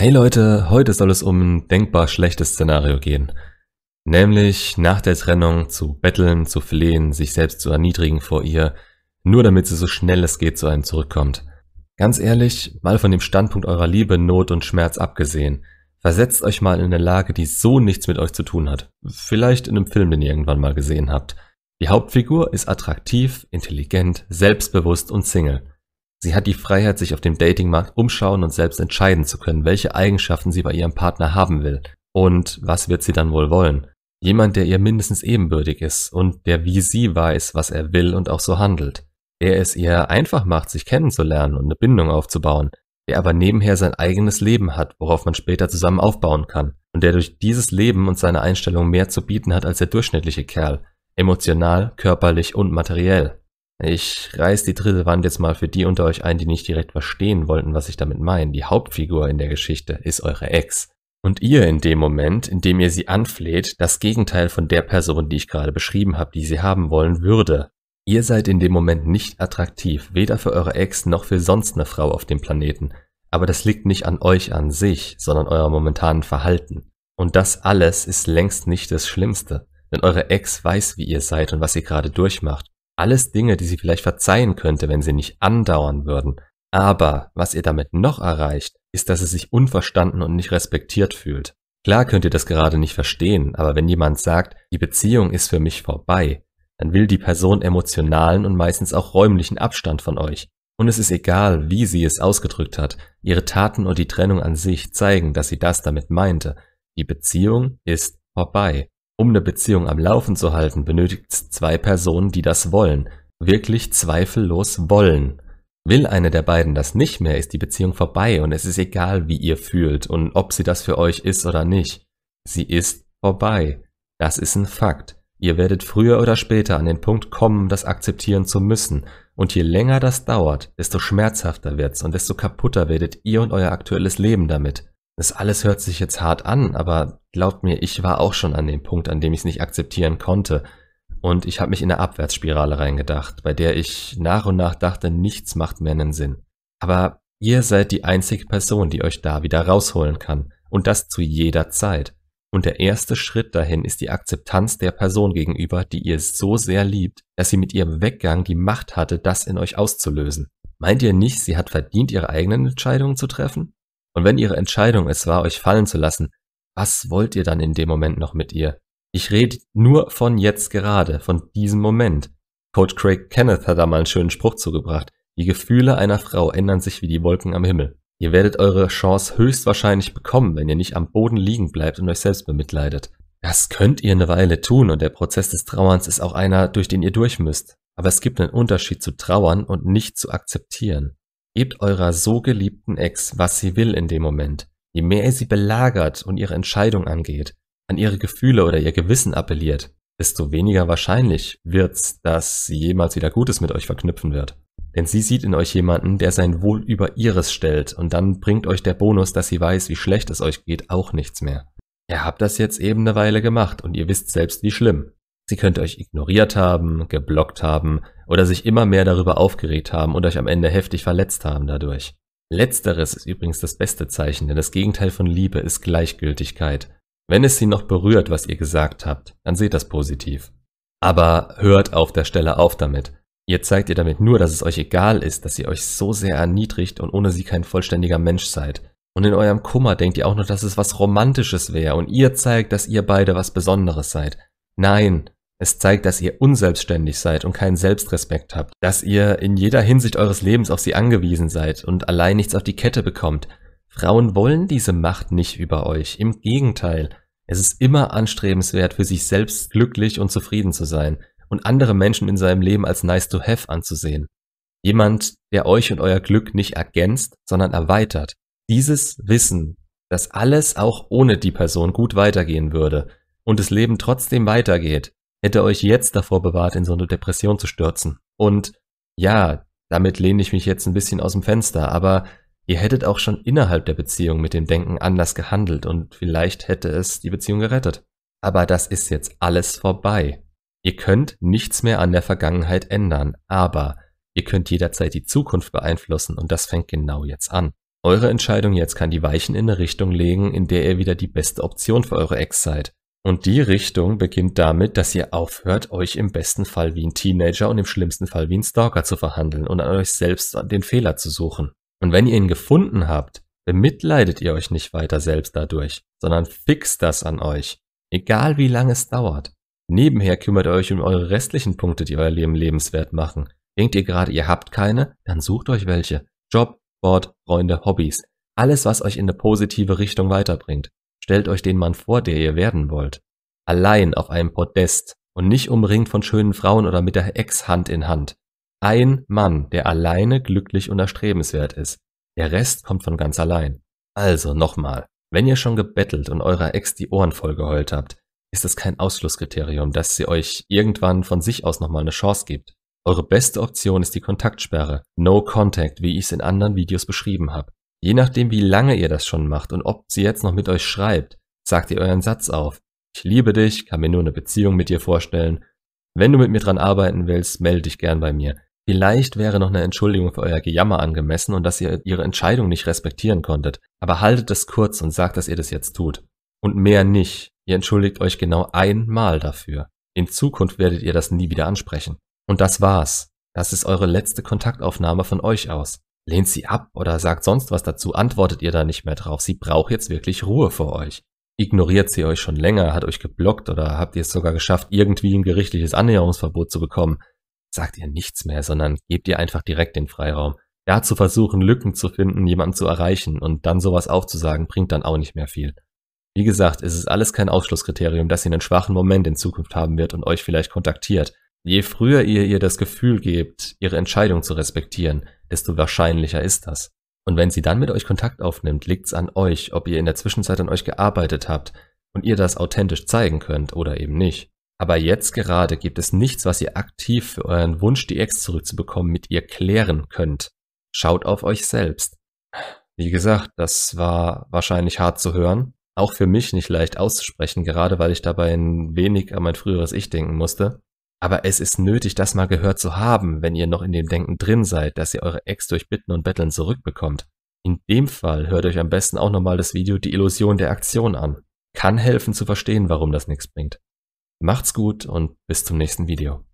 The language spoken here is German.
Hey Leute, heute soll es um ein denkbar schlechtes Szenario gehen. Nämlich nach der Trennung zu betteln, zu flehen, sich selbst zu erniedrigen vor ihr, nur damit sie so schnell es geht zu einem zurückkommt. Ganz ehrlich, mal von dem Standpunkt eurer Liebe, Not und Schmerz abgesehen, versetzt euch mal in eine Lage, die so nichts mit euch zu tun hat. Vielleicht in einem Film, den ihr irgendwann mal gesehen habt. Die Hauptfigur ist attraktiv, intelligent, selbstbewusst und Single. Sie hat die Freiheit, sich auf dem Datingmarkt umschauen und selbst entscheiden zu können, welche Eigenschaften sie bei ihrem Partner haben will. Und was wird sie dann wohl wollen? Jemand, der ihr mindestens ebenbürtig ist und der wie sie weiß, was er will und auch so handelt. Der es ihr einfach macht, sich kennenzulernen und eine Bindung aufzubauen. Der aber nebenher sein eigenes Leben hat, worauf man später zusammen aufbauen kann. Und der durch dieses Leben und seine Einstellung mehr zu bieten hat als der durchschnittliche Kerl. Emotional, körperlich und materiell. Ich reiß die dritte Wand jetzt mal für die unter euch ein, die nicht direkt verstehen wollten, was ich damit meine. Die Hauptfigur in der Geschichte ist eure Ex. Und ihr in dem Moment, in dem ihr sie anfleht, das Gegenteil von der Person, die ich gerade beschrieben habe, die sie haben wollen würde. Ihr seid in dem Moment nicht attraktiv, weder für eure Ex noch für sonst eine Frau auf dem Planeten. Aber das liegt nicht an euch an sich, sondern eurem momentanen Verhalten. Und das alles ist längst nicht das Schlimmste. Denn eure Ex weiß, wie ihr seid und was ihr gerade durchmacht. Alles Dinge, die sie vielleicht verzeihen könnte, wenn sie nicht andauern würden. Aber was ihr damit noch erreicht, ist, dass sie sich unverstanden und nicht respektiert fühlt. Klar könnt ihr das gerade nicht verstehen, aber wenn jemand sagt, die Beziehung ist für mich vorbei, dann will die Person emotionalen und meistens auch räumlichen Abstand von euch. Und es ist egal, wie sie es ausgedrückt hat, ihre Taten und die Trennung an sich zeigen, dass sie das damit meinte. Die Beziehung ist vorbei. Um eine Beziehung am Laufen zu halten, benötigt es zwei Personen, die das wollen. Wirklich zweifellos wollen. Will eine der beiden das nicht mehr, ist die Beziehung vorbei und es ist egal, wie ihr fühlt und ob sie das für euch ist oder nicht. Sie ist vorbei. Das ist ein Fakt. Ihr werdet früher oder später an den Punkt kommen, das akzeptieren zu müssen. Und je länger das dauert, desto schmerzhafter wird's und desto kaputter werdet ihr und euer aktuelles Leben damit. Das alles hört sich jetzt hart an, aber glaubt mir, ich war auch schon an dem Punkt, an dem ich es nicht akzeptieren konnte. Und ich habe mich in eine Abwärtsspirale reingedacht, bei der ich nach und nach dachte, nichts macht mehr einen Sinn. Aber ihr seid die einzige Person, die euch da wieder rausholen kann. Und das zu jeder Zeit. Und der erste Schritt dahin ist die Akzeptanz der Person gegenüber, die ihr so sehr liebt, dass sie mit ihrem Weggang die Macht hatte, das in euch auszulösen. Meint ihr nicht, sie hat verdient, ihre eigenen Entscheidungen zu treffen? Und wenn ihre Entscheidung es war, euch fallen zu lassen, was wollt ihr dann in dem Moment noch mit ihr? Ich rede nur von jetzt gerade, von diesem Moment. Coach Craig Kenneth hat da mal einen schönen Spruch zugebracht. Die Gefühle einer Frau ändern sich wie die Wolken am Himmel. Ihr werdet eure Chance höchstwahrscheinlich bekommen, wenn ihr nicht am Boden liegen bleibt und euch selbst bemitleidet. Das könnt ihr eine Weile tun und der Prozess des Trauerns ist auch einer, durch den ihr durch müsst. Aber es gibt einen Unterschied zu trauern und nicht zu akzeptieren. Gebt eurer so geliebten Ex, was sie will in dem Moment. Je mehr ihr sie belagert und ihre Entscheidung angeht, an ihre Gefühle oder ihr Gewissen appelliert, desto weniger wahrscheinlich wird's, dass sie jemals wieder Gutes mit euch verknüpfen wird. Denn sie sieht in euch jemanden, der sein Wohl über ihres stellt und dann bringt euch der Bonus, dass sie weiß, wie schlecht es euch geht, auch nichts mehr. Ihr habt das jetzt eben eine Weile gemacht und ihr wisst selbst, wie schlimm. Sie könnte euch ignoriert haben, geblockt haben oder sich immer mehr darüber aufgeregt haben und euch am Ende heftig verletzt haben dadurch. Letzteres ist übrigens das beste Zeichen, denn das Gegenteil von Liebe ist Gleichgültigkeit. Wenn es sie noch berührt, was ihr gesagt habt, dann seht das positiv. Aber hört auf der Stelle auf damit. Ihr zeigt ihr damit nur, dass es euch egal ist, dass ihr euch so sehr erniedrigt und ohne sie kein vollständiger Mensch seid. Und in eurem Kummer denkt ihr auch noch, dass es was Romantisches wäre und ihr zeigt, dass ihr beide was Besonderes seid. Nein, es zeigt, dass ihr unselbstständig seid und keinen Selbstrespekt habt, dass ihr in jeder Hinsicht eures Lebens auf sie angewiesen seid und allein nichts auf die Kette bekommt. Frauen wollen diese Macht nicht über euch, im Gegenteil. Es ist immer anstrebenswert, für sich selbst glücklich und zufrieden zu sein und andere Menschen in seinem Leben als nice to have anzusehen. Jemand, der euch und euer Glück nicht ergänzt, sondern erweitert. Dieses Wissen, dass alles auch ohne die Person gut weitergehen würde und das Leben trotzdem weitergeht, hätte euch jetzt davor bewahrt, in so eine Depression zu stürzen. Und ja, damit lehne ich mich jetzt ein bisschen aus dem Fenster, aber ihr hättet auch schon innerhalb der Beziehung mit dem Denken anders gehandelt und vielleicht hätte es die Beziehung gerettet. Aber das ist jetzt alles vorbei. Ihr könnt nichts mehr an der Vergangenheit ändern, aber ihr könnt jederzeit die Zukunft beeinflussen und das fängt genau jetzt an. Eure Entscheidung jetzt kann die Weichen in eine Richtung legen, in der ihr wieder die beste Option für eure Ex seid. Und die Richtung beginnt damit, dass ihr aufhört, euch im besten Fall wie ein Teenager und im schlimmsten Fall wie ein Stalker zu verhandeln und an euch selbst den Fehler zu suchen. Und wenn ihr ihn gefunden habt, bemitleidet ihr euch nicht weiter selbst dadurch, sondern fixt das an euch. Egal wie lange es dauert. Nebenher kümmert ihr euch um eure restlichen Punkte, die euer Leben lebenswert machen. Denkt ihr gerade, ihr habt keine? Dann sucht euch welche. Job, Sport, Freunde, Hobbys. Alles, was euch in eine positive Richtung weiterbringt. Stellt euch den Mann vor, der ihr werden wollt. Allein auf einem Podest und nicht umringt von schönen Frauen oder mit der Ex Hand in Hand. Ein Mann, der alleine glücklich und erstrebenswert ist. Der Rest kommt von ganz allein. Also nochmal, wenn ihr schon gebettelt und eurer Ex die Ohren vollgeheult habt, ist es kein Ausschlusskriterium, dass sie euch irgendwann von sich aus nochmal eine Chance gibt. Eure beste Option ist die Kontaktsperre, No Contact, wie ich es in anderen Videos beschrieben habe. Je nachdem, wie lange ihr das schon macht und ob sie jetzt noch mit euch schreibt, sagt ihr euren Satz auf. Ich liebe dich, kann mir nur eine Beziehung mit dir vorstellen. Wenn du mit mir dran arbeiten willst, melde dich gern bei mir. Vielleicht wäre noch eine Entschuldigung für euer Gejammer angemessen und dass ihr ihre Entscheidung nicht respektieren konntet. Aber haltet es kurz und sagt, dass ihr das jetzt tut. Und mehr nicht. Ihr entschuldigt euch genau einmal dafür. In Zukunft werdet ihr das nie wieder ansprechen. Und das war's. Das ist eure letzte Kontaktaufnahme von euch aus. Lehnt sie ab oder sagt sonst was dazu, antwortet ihr da nicht mehr drauf. Sie braucht jetzt wirklich Ruhe vor euch. Ignoriert sie euch schon länger, hat euch geblockt oder habt ihr es sogar geschafft, irgendwie ein gerichtliches Annäherungsverbot zu bekommen, sagt ihr nichts mehr, sondern gebt ihr einfach direkt den Freiraum. Da zu versuchen, Lücken zu finden, jemanden zu erreichen und dann sowas aufzusagen, bringt dann auch nicht mehr viel. Wie gesagt, es ist alles kein Ausschlusskriterium, dass sie einen schwachen Moment in Zukunft haben wird und euch vielleicht kontaktiert. Je früher ihr ihr das Gefühl gebt, ihre Entscheidung zu respektieren, desto wahrscheinlicher ist das. Und wenn sie dann mit euch Kontakt aufnimmt, liegt's an euch, ob ihr in der Zwischenzeit an euch gearbeitet habt und ihr das authentisch zeigen könnt oder eben nicht. Aber jetzt gerade gibt es nichts, was ihr aktiv für euren Wunsch, die Ex zurückzubekommen, mit ihr klären könnt. Schaut auf euch selbst. Wie gesagt, das war wahrscheinlich hart zu hören, auch für mich nicht leicht auszusprechen, gerade weil ich dabei ein wenig an mein früheres Ich denken musste. Aber es ist nötig, das mal gehört zu haben, wenn ihr noch in dem Denken drin seid, dass ihr eure Ex durch Bitten und Betteln zurückbekommt. In dem Fall hört euch am besten auch nochmal das Video Die Illusion der Aktion an. Kann helfen zu verstehen, warum das nichts bringt. Macht's gut und bis zum nächsten Video.